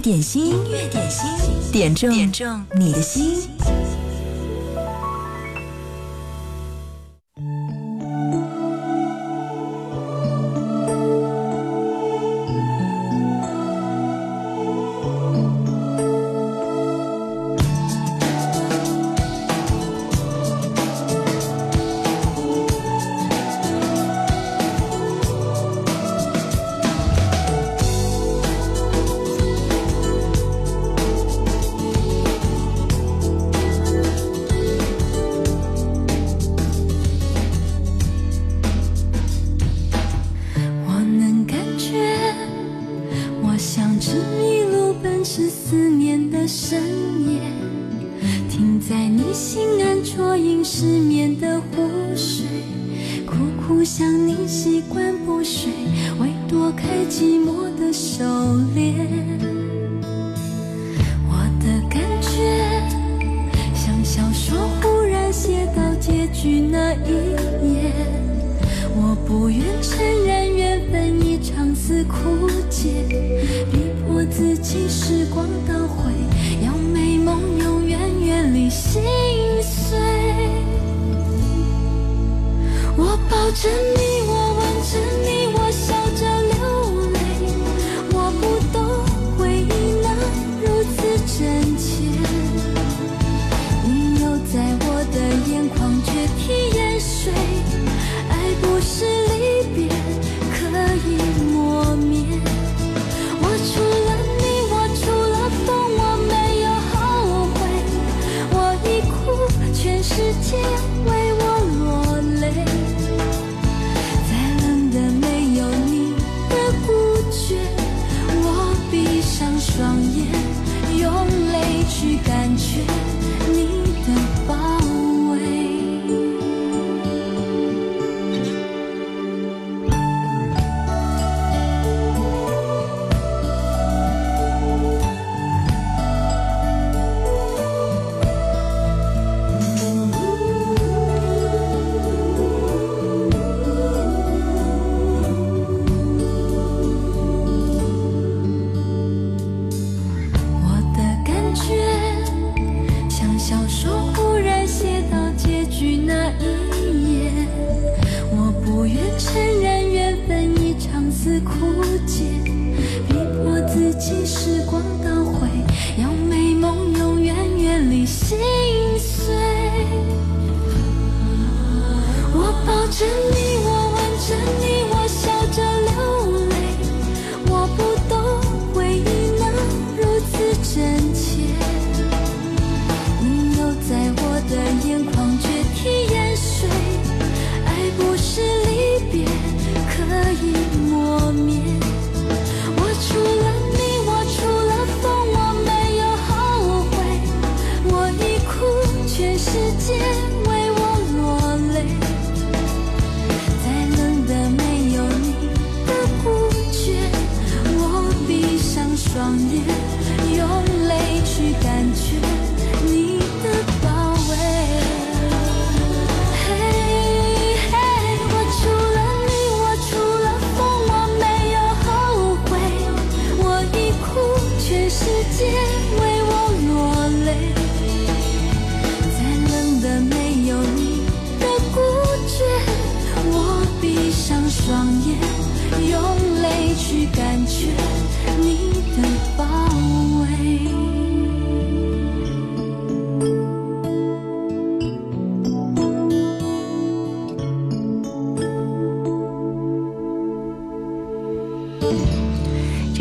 乐点心，音乐点心，点中点中你的心。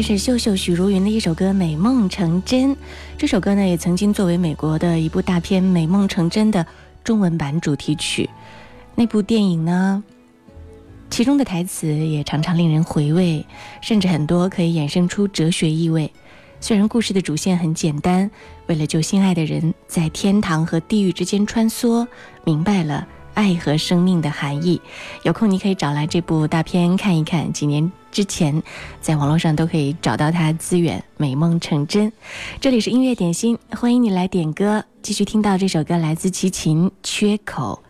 是秀秀许茹芸的一首歌《美梦成真》。这首歌呢，也曾经作为美国的一部大片《美梦成真》的中文版主题曲。那部电影呢，其中的台词也常常令人回味，甚至很多可以衍生出哲学意味。虽然故事的主线很简单，为了救心爱的人，在天堂和地狱之间穿梭，明白了爱和生命的含义。有空你可以找来这部大片看一看几年之前在网络上都可以找到它资源美梦成真。这里是音乐点心欢迎你来点歌继续听到这首歌来自齐秦缺口。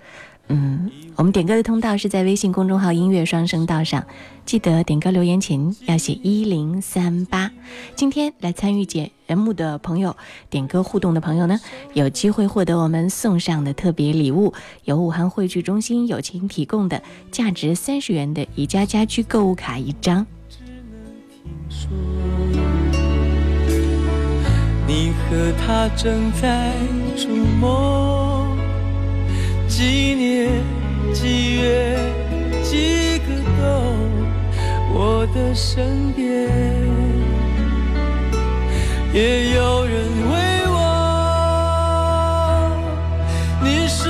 嗯我们点歌的通道是在微信公众号音乐双声道上记得点歌留言前要写一零三八。今天来参与节 M 的朋友，点歌互动的朋友呢，有机会获得我们送上的特别礼物，由武汉汇聚中心友情提供的价值三十元的宜家家居购物卡一张。你和他正在触摸，几年几月几个，我的身边。也有人为我。你是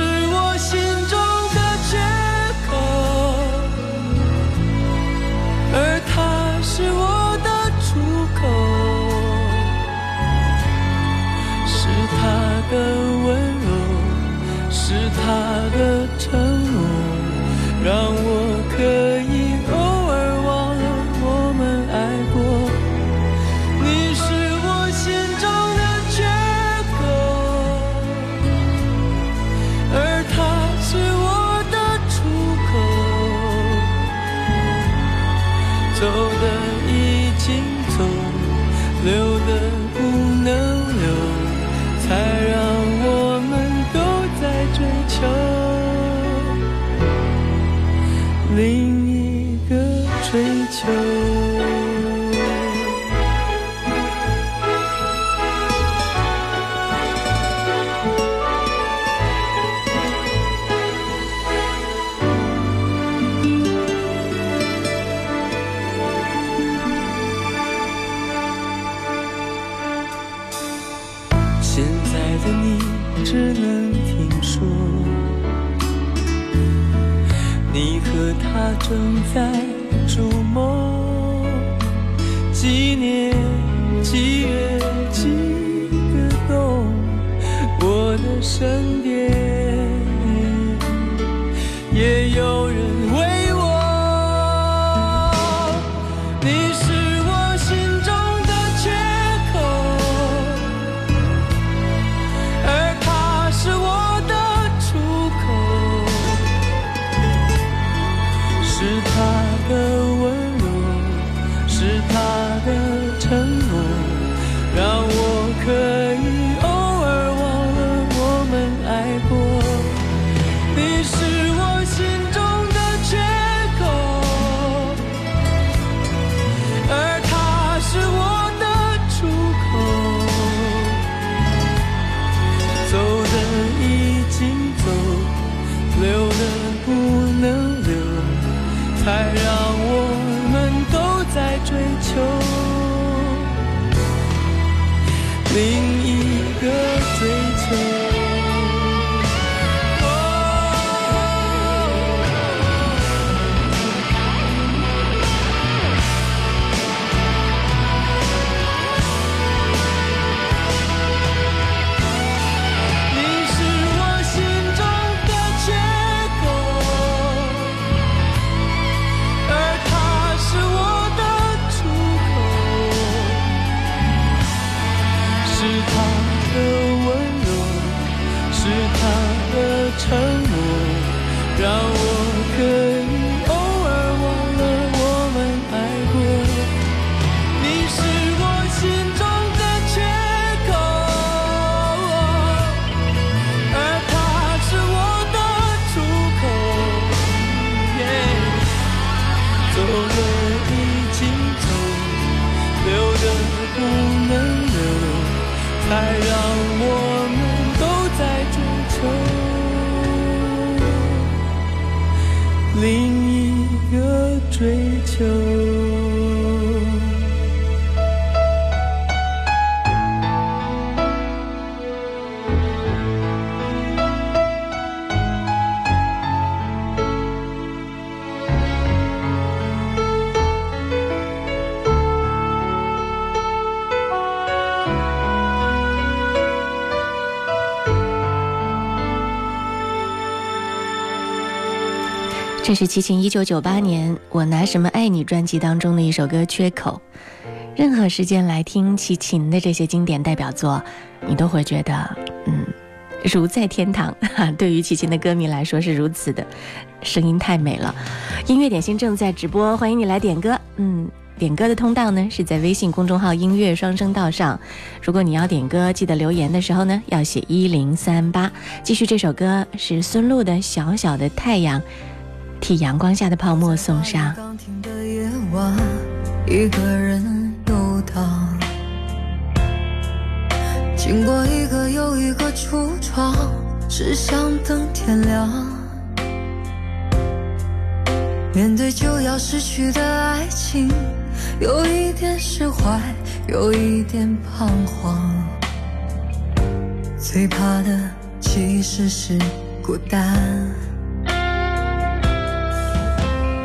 另一个追求。这是齐秦一九九八年《我拿什么爱你》专辑当中的一首歌《缺口》。任何时间来听齐秦的这些经典代表作，你都会觉得，嗯，如在天堂。对于齐秦的歌迷来说是如此的，声音太美了。音乐点心正在直播，欢迎你来点歌。嗯，点歌的通道呢是在微信公众号“音乐双声道”上。如果你要点歌，记得留言的时候呢要写一零三八。继续这首歌是孙露的《小小的太阳》。替阳光下的泡沫送上。一个人游荡。经过一个又一个橱窗，只想等天亮。面对就要失去的爱情，有一点释怀，有一点彷徨。最怕的其实是孤单。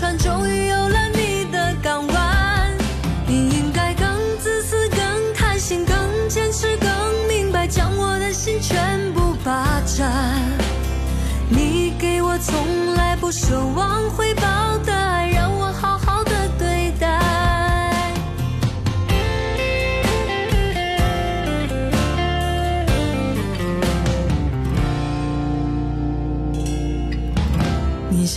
船，终于有了你的港湾。你应该更自私、更贪心、更坚持。更明白将我的心全部霸占，你给我从来不奢望回报的爱，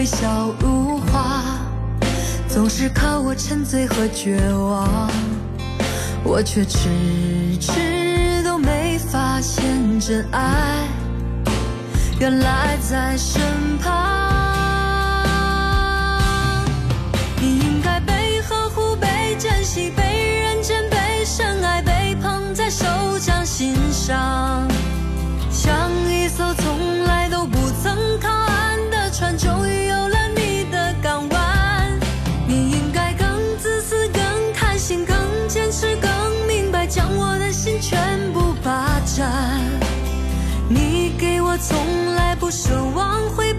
微笑如花，总是看我沉醉和绝望。我却迟迟都没发现真爱，原来在身旁。你应该被呵护、被珍惜、被认真、被深爱、被捧在手掌心上，从来不奢望回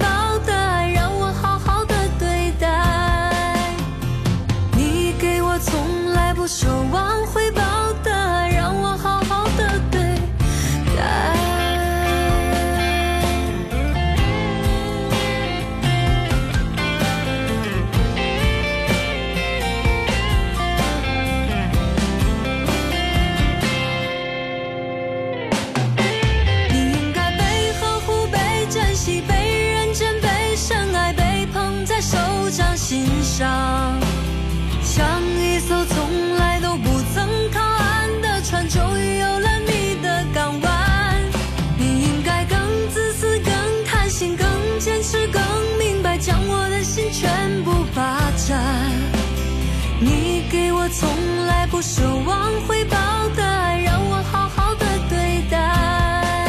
奢望回报的爱，让我好好的对待。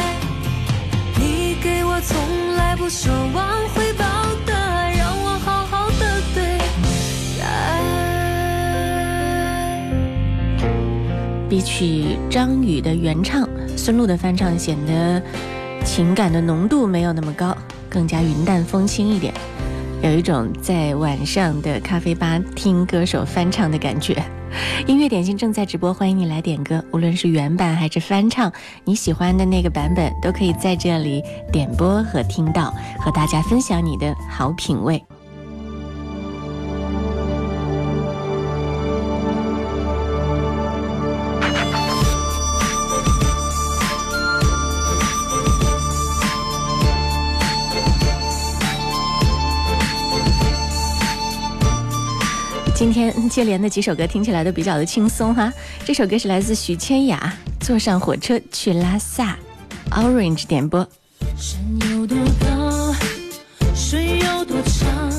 你给我从来不奢望回报。比起张宇的原唱，孙露的翻唱显得情感的浓度没有那么高，更加云淡风轻一点，有一种在晚上的咖啡吧听歌手翻唱的感觉。音乐点心正在直播，欢迎你来点歌，无论是原版还是翻唱，你喜欢的那个版本都可以在这里点播和听到，和大家分享你的好品味。天接连的几首歌听起来都比较的轻松哈。这首歌是来自徐千雅，《坐上火车去拉萨》，Orange 点播。山有多高，水有多长，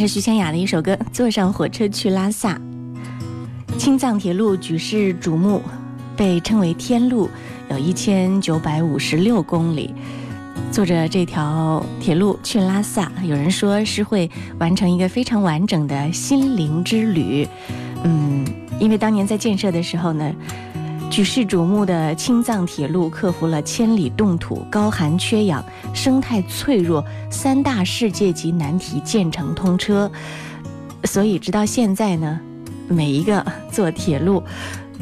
是徐千雅的一首歌《坐上火车去拉萨》。青藏铁路举世瞩目，被称为“天路”，有一千九百五十六公里。坐着这条铁路去拉萨，有人说是会完成一个非常完整的心灵之旅。嗯，因为当年在建设的时候呢，举世瞩目的青藏铁路克服了千里冻土、高寒缺氧、生态脆弱三大世界级难题，建成通车。所以直到现在呢，每一个坐铁路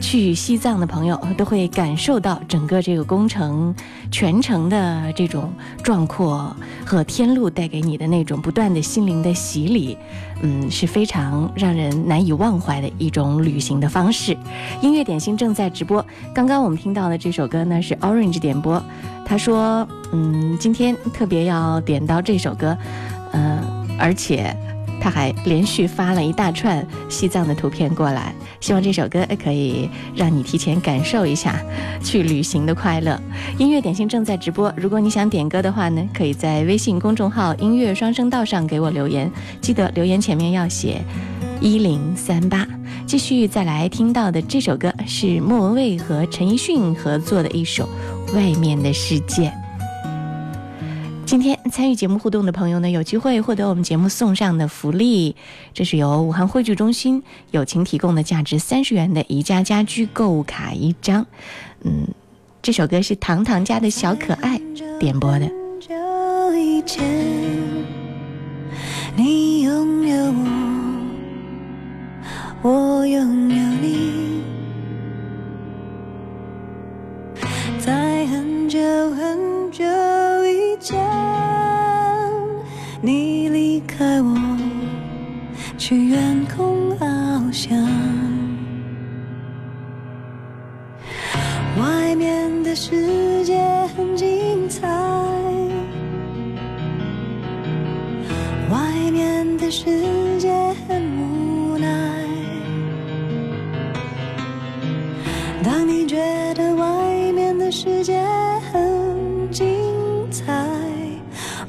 去西藏的朋友都会感受到整个这个工程全程的这种壮阔和天路带给你的那种不断的心灵的洗礼，嗯，是非常让人难以忘怀的一种旅行的方式。音乐点心正在直播，刚刚我们听到的这首歌呢是 Orange 点播，他说，嗯，今天特别要点到这首歌，嗯、而且。他还连续发了一大串西藏的图片过来，希望这首歌可以让你提前感受一下去旅行的快乐。音乐点心正在直播，如果你想点歌的话呢，可以在微信公众号“音乐双声道”上给我留言，记得留言前面要写一零三八。继续再来听到的这首歌是莫文蔚和陈奕迅合作的一首《外面的世界》。今天参与节目互动的朋友呢，有机会获得我们节目送上的福利，这是由武汉汇聚中心友情提供的价值三十元的宜家家居购物卡一张。嗯，这首歌是糖糖家的小可爱点播的。你拥有我，我拥有你，在很久很久去远空翱翔。外面的世界很精彩，外面的世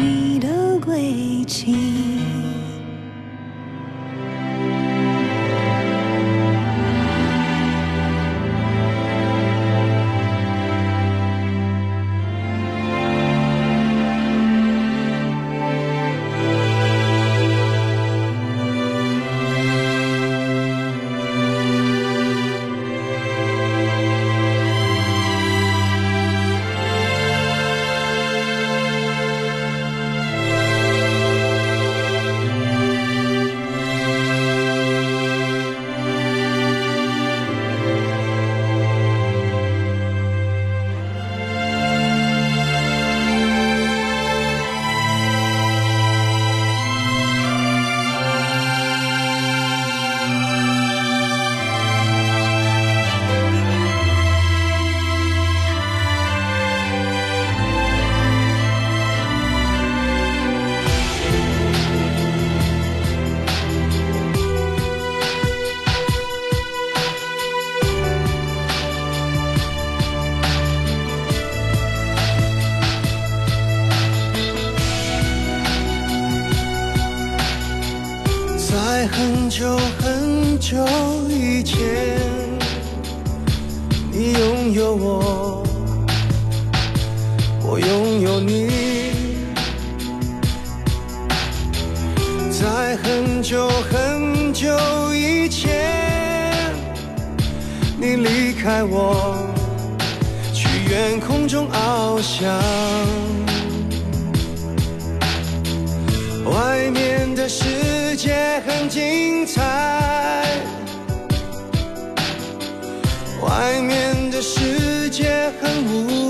你的轨迹。在很久很久以前，你离开我，去远空中翱翔。外面的世界很精彩，外面的世界很无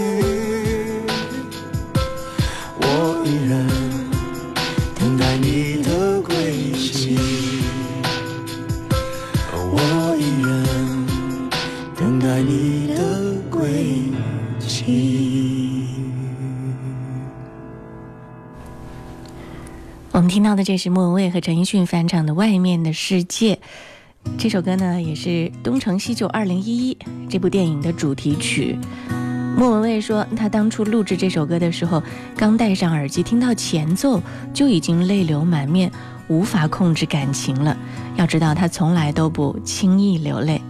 听到的这是莫文蔚和陈奕迅翻唱的《外面的世界》。这首歌呢，也是《东成西就2011》这部电影的主题曲。莫文蔚说，她当初录制这首歌的时候，刚戴上耳机，听到前奏就已经泪流满面，无法控制感情了。要知道，她从来都不轻易流泪。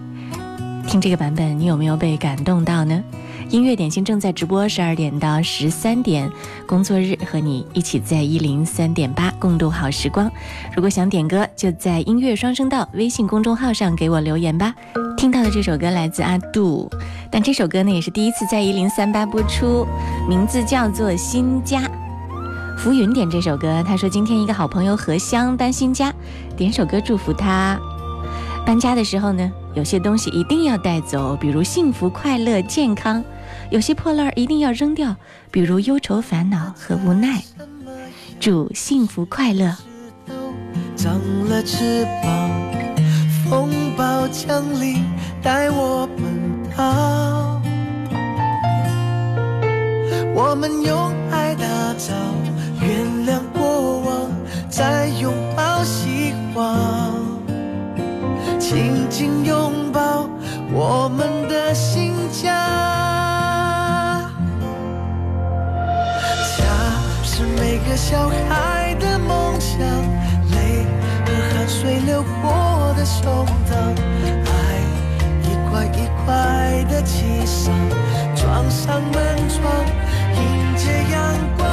听这个版本，你有没有被感动到呢？音乐点心正在直播，十二点到十三点，工作日和你一起在一零三点八共度好时光。如果想点歌，就在音乐双声道微信公众号上给我留言吧。听到的这首歌来自阿杜，但这首歌呢也是第一次在一零三八播出，名字叫做《新家》。浮云点这首歌，他说今天一个好朋友何香搬新家，点首歌祝福他。搬家的时候呢，有些东西一定要带走，比如幸福、快乐、健康。有些破烂一定要扔掉，比如忧愁、烦恼和无奈。祝幸福快乐。长了翅膀，风暴降临，带我奔逃。我们用爱打造，原谅过往，再拥抱希望，紧紧拥抱我们的新家。每个小孩的梦想，泪和汗水流过的胸膛，爱一块一块的砌上，装上门窗，迎接阳光。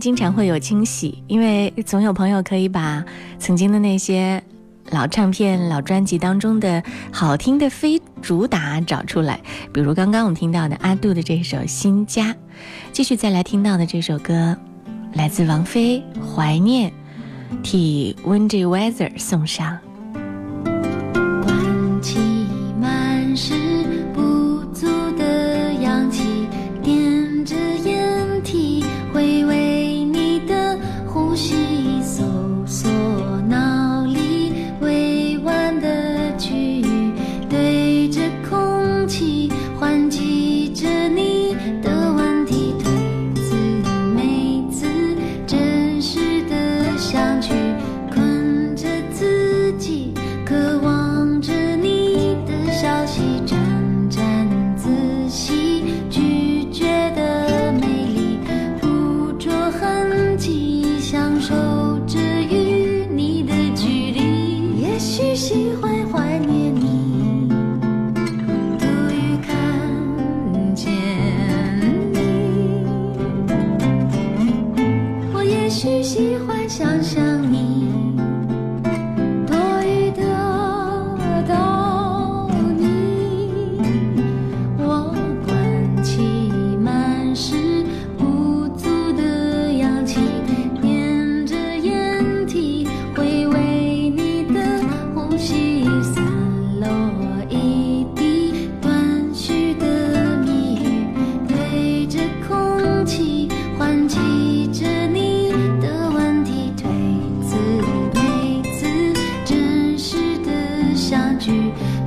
经常会有惊喜，因为总有朋友可以把曾经的那些老唱片、老专辑当中的好听的非主打找出来。比如刚刚我们听到的阿杜的这首《新家》，继续再来听到的这首歌，来自王菲《怀念》，替 Windy Weather 送上。去。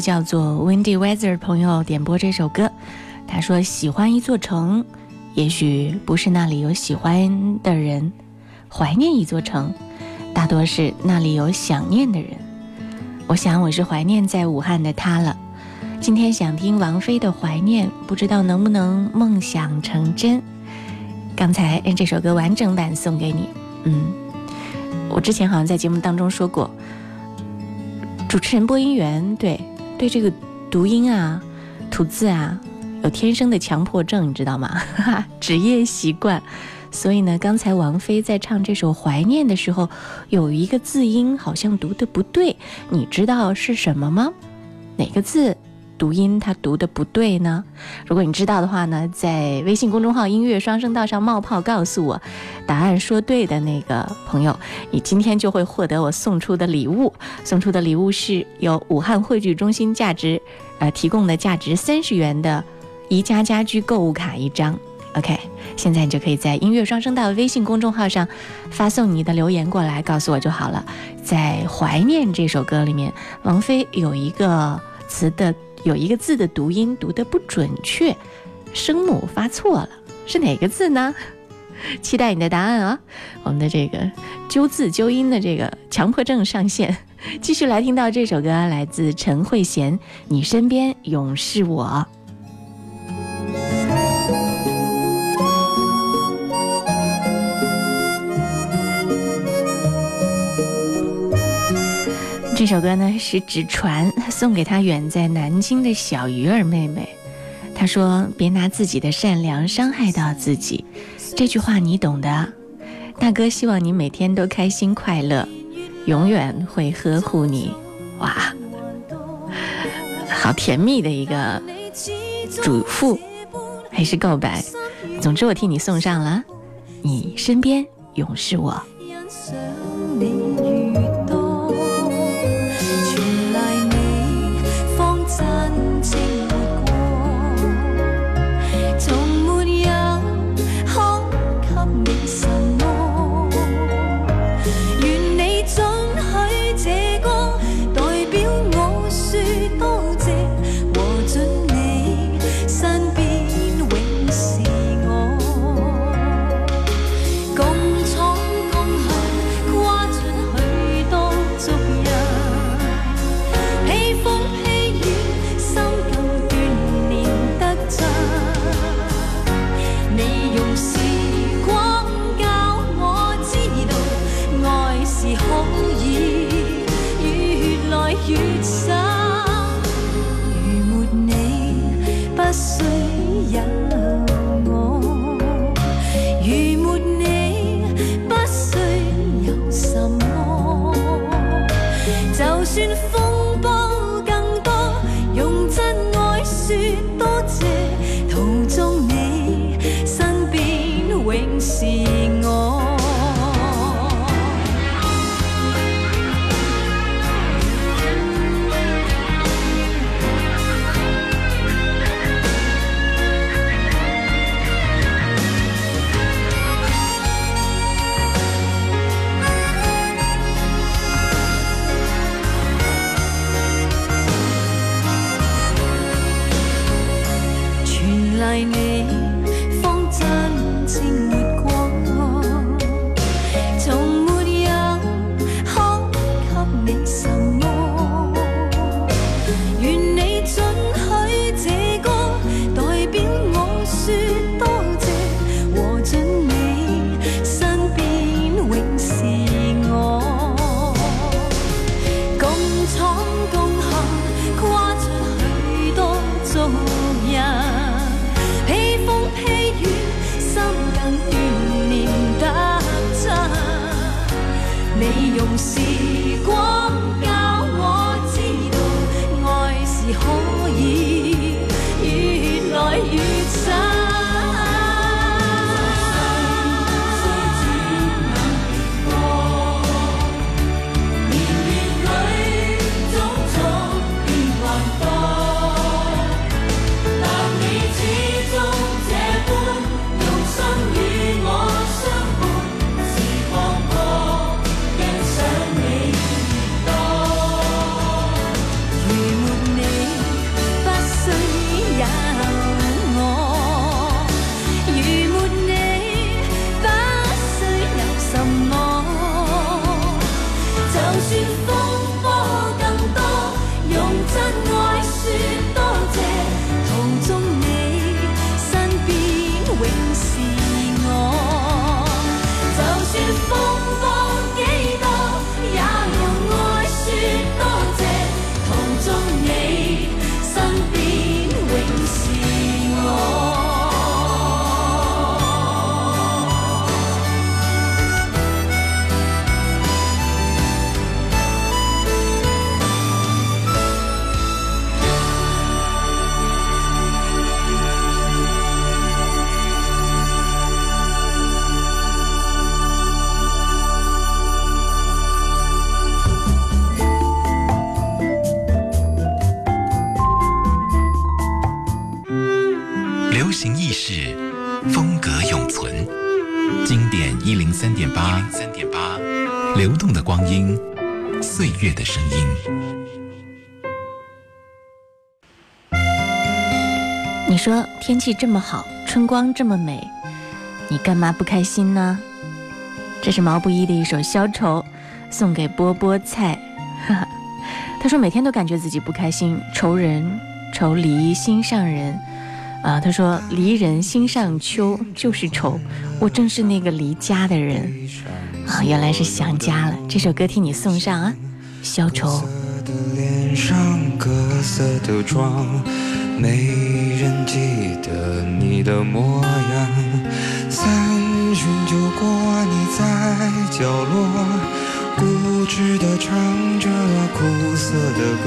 叫做 Windy Weather 朋友点播这首歌。他说：“喜欢一座城，也许不是那里有喜欢的人；怀念一座城，大多是那里有想念的人。”我想我是怀念在武汉的他了。今天想听王菲的《怀念》，不知道能不能梦想成真。刚才这首歌完整版送给你。嗯，我之前好像在节目当中说过。主持人、播音员，对对，这个读音啊、吐字啊，有天生的强迫症，你知道吗？职业习惯。所以呢，刚才王菲在唱这首《怀念》的时候，有一个字音好像读的不对，你知道是什么吗？哪个字？读音它读的不对呢？如果你知道的话呢，在微信公众号“音乐双声道”上冒泡告诉我，答案说对的那个朋友，你今天就会获得我送出的礼物。送出的礼物是由武汉汇聚中心价值，呃提供的价值三十元的宜家家居购物卡一张。OK，现在你就可以在“音乐双声道”微信公众号上发送你的留言过来，告诉我就好了。在《怀念》这首歌里面，王菲有一个词的。有一个字的读音读得不准确，声母发错了，是哪个字呢？期待你的答案啊！我们的这个纠字纠音的这个强迫症上线，继续来听到这首歌，来自陈慧娴，《你身边永是我》。这首歌呢是纸船 送给他远在南京的小鱼儿妹妹。他说：“别拿自己的善良伤害到自己。”这句话你懂的。大哥希望你每天都开心快乐，永远会呵护你。哇，好甜蜜的一个嘱咐，还是告白？总之我替你送上了，你身边永是我。经典一零三点八，三点八，流动的光阴，岁月的声音。你说天气这么好，春光这么美，你干嘛不开心呢？这是毛不易的一首《消愁》，送给波波菜。他说每天都感觉自己不开心，愁人愁离心上人。啊，他说离人心上秋就是愁，我正是那个离家的人。啊，原来是想家了。这首歌替你送上啊，《消愁》。的脸上各色的妆，没人记得你的模样。三巡酒过，你在角落，固执地唱着苦涩的歌。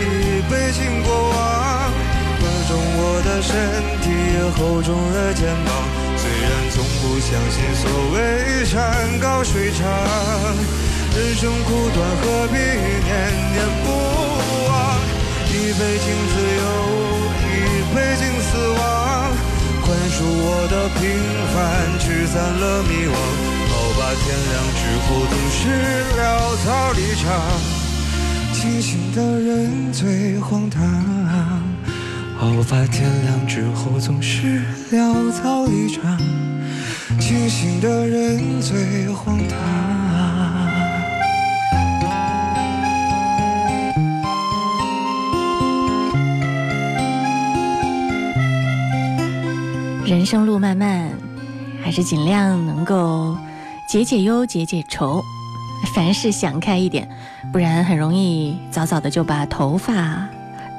一杯敬过往，稳重我的身体，厚重的肩膀。虽然从不相信所谓山高水长，人生苦短，何必念念不忘？一杯敬自由，一杯敬死亡，宽恕我的平凡，驱散了迷惘。好吧，天亮之后总是潦草离场。清醒的人最荒唐，好吧，天亮之后总是潦草一场。清醒的人最荒唐。人生路漫漫，还是尽量能够解解忧、解解愁，凡事想开一点。不然很容易早早的就把头发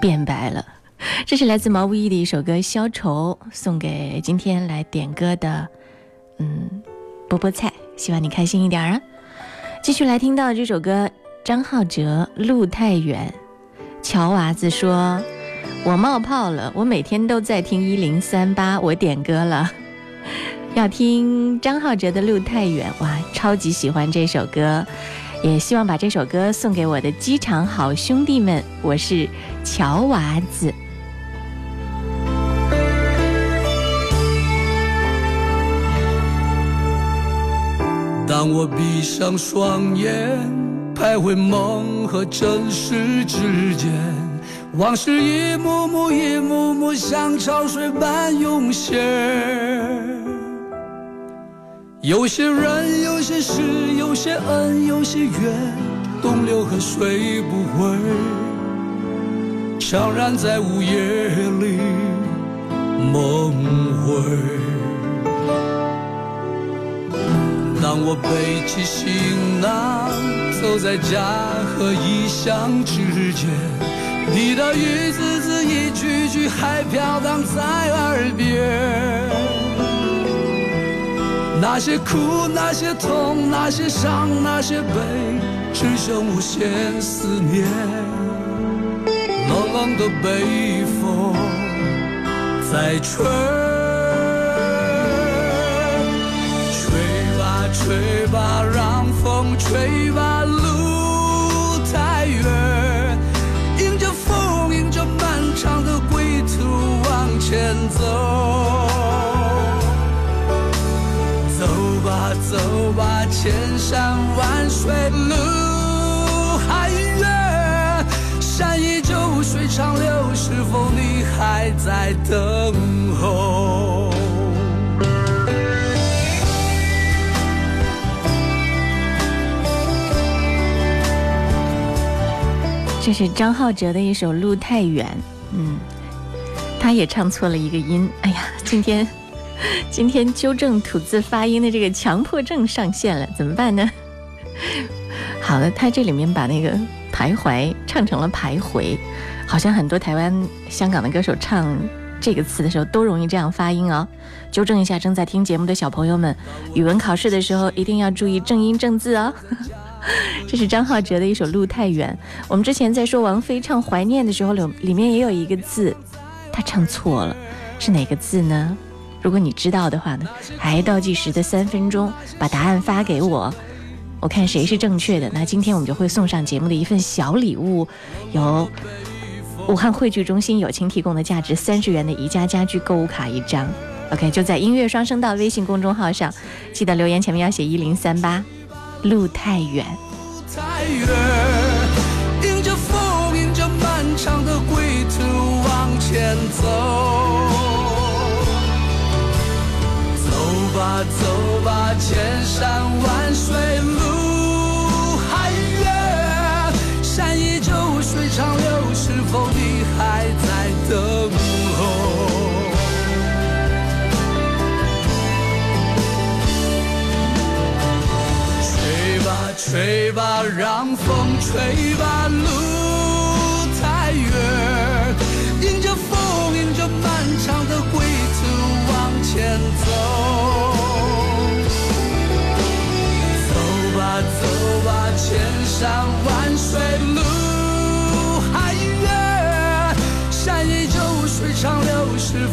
变白了。这是来自毛不易的一首歌《消愁》，送给今天来点歌的，嗯，波波菜，希望你开心一点啊。继续来听到这首歌，张浩哲《路太远》。乔娃子说：“我冒泡了，我每天都在听一零三八，我点歌了，要听张浩哲的《路太远》，哇，超级喜欢这首歌。”也希望把这首歌送给我的机场好兄弟们。我是乔娃子。当我闭上双眼，徘徊梦和真实之间，往事一幕幕、一幕幕像潮水般涌现。有些人，有些事，有些恩，有些怨，东流河水不回，悄然在午夜里梦回。当我背起行囊，走在家和异乡之间，你的一字字、一句句还飘荡在耳边。那些苦，那些痛，那些伤，那些悲，只剩无限思念。冷冷的北风在吹，吹吧吹吧，让风吹吧，走吧，千山万水路还远，山依旧，水长流，是否？你还在等候？这是张浩哲的一首《路太远》，嗯，他也唱错了一个音。哎呀，今天 今天纠正吐字发音的这个强迫症上线了，怎么办呢？好了，他这里面把那个徘徊唱成了徘徊，好像很多台湾、香港的歌手唱这个词的时候都容易这样发音哦。纠正一下正在听节目的小朋友们，语文考试的时候一定要注意正音正字哦。这是张浩哲的一首《路太远》。我们之前在说王菲唱《怀念》的时候，里里面也有一个字，他唱错了，是哪个字呢？如果你知道的话呢，还倒计时的三分钟，把答案发给我，我看谁是正确的。那今天我们就会送上节目的一份小礼物，由武汉汇聚中心友情提供的价值三十元的宜家家居购物卡一张。OK，就在音乐双声道微信公众号上，记得留言前面要写一零三八。路太远，太远，迎着风，迎着漫长的归途往前走。走吧，千山万水路还远，山依旧，水长流，是否你还在等候？吹吧，让风吹吧，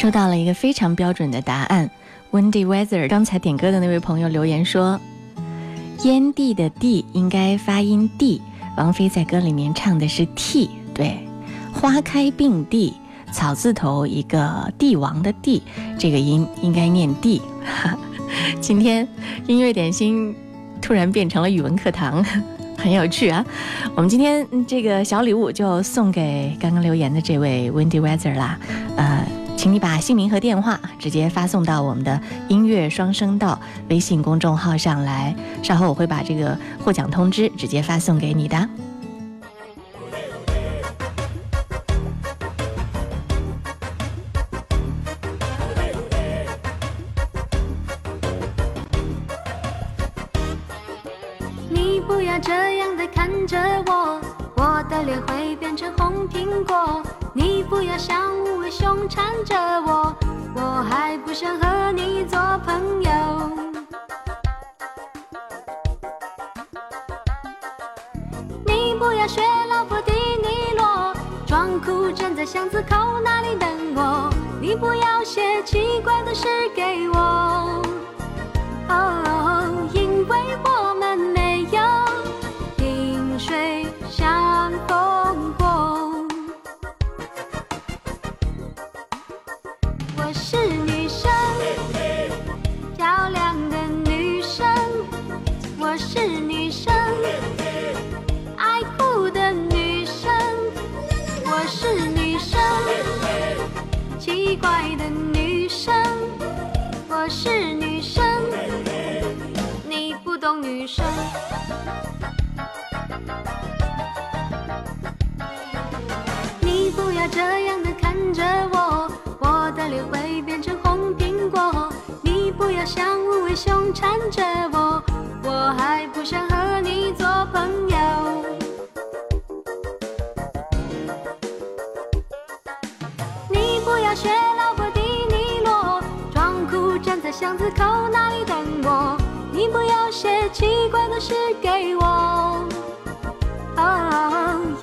收到了一个非常标准的答案。Windy Weather，刚才点歌的那位朋友留言说：“烟蒂的蒂应该发音 d，王菲在歌里面唱的是 t，对，花开并蒂，草字头一个帝王的帝，这个音应该念 d。今天音乐点心突然变成了语文课堂，很有趣啊！我们今天这个小礼物就送给刚刚留言的这位 Windy Weather 啦，呃。请你把姓名和电话直接发送到我们的音乐双声道微信公众号上来，稍后我会把这个获奖通知直接发送给你的。着我，我还不想和你做朋友。你不要学老婆迪尼罗，装酷站在巷子口那里等我。你不要写奇女生，爱哭的女生。我是女生，奇怪的女生。我是女生，你不懂女生。你不要这样的看着我。我的脸会变成红苹果，你不要像无尾熊缠着我，我还不想和你做朋友。你不要学老婆的尼罗，装酷站在巷子口那里等我，你不要写奇怪的诗给我，哦，因为我们。